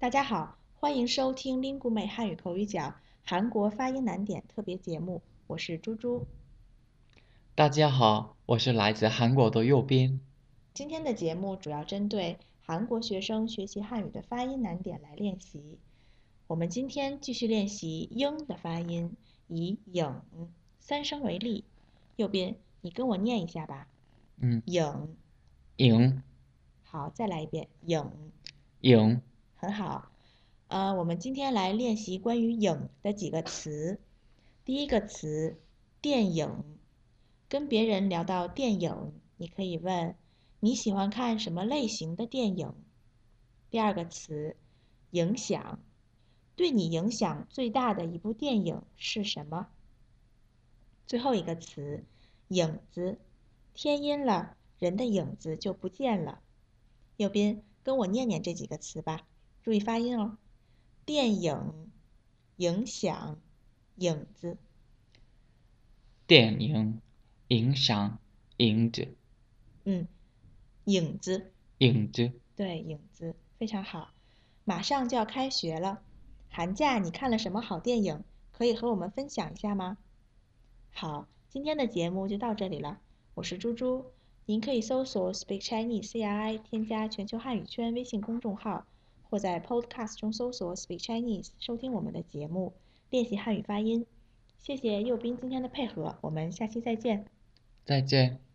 大家好，欢迎收听 Lingu 美汉语口语角韩国发音难点特别节目，我是猪猪。大家好，我是来自韩国的右边。今天的节目主要针对韩国学生学习汉语的发音难点来练习。我们今天继续练习“英”的发音，以“影”三声为例。右边，你跟我念一下吧。嗯，影，影，好，再来一遍，影，影，很好。呃，我们今天来练习关于“影”的几个词。第一个词，电影。跟别人聊到电影，你可以问你喜欢看什么类型的电影。第二个词，影响。对你影响最大的一部电影是什么？最后一个词，影子。天阴了，人的影子就不见了。右边跟我念念这几个词吧，注意发音哦。电影、影响、影子。电影、影响、影子。嗯，影子。影子。对，影子非常好。马上就要开学了，寒假你看了什么好电影？可以和我们分享一下吗？好，今天的节目就到这里了。我是猪猪，您可以搜索 Speak Chinese CRI，添加全球汉语圈微信公众号，或在 Podcast 中搜索 Speak Chinese，收听我们的节目，练习汉语发音。谢谢右斌今天的配合，我们下期再见。再见。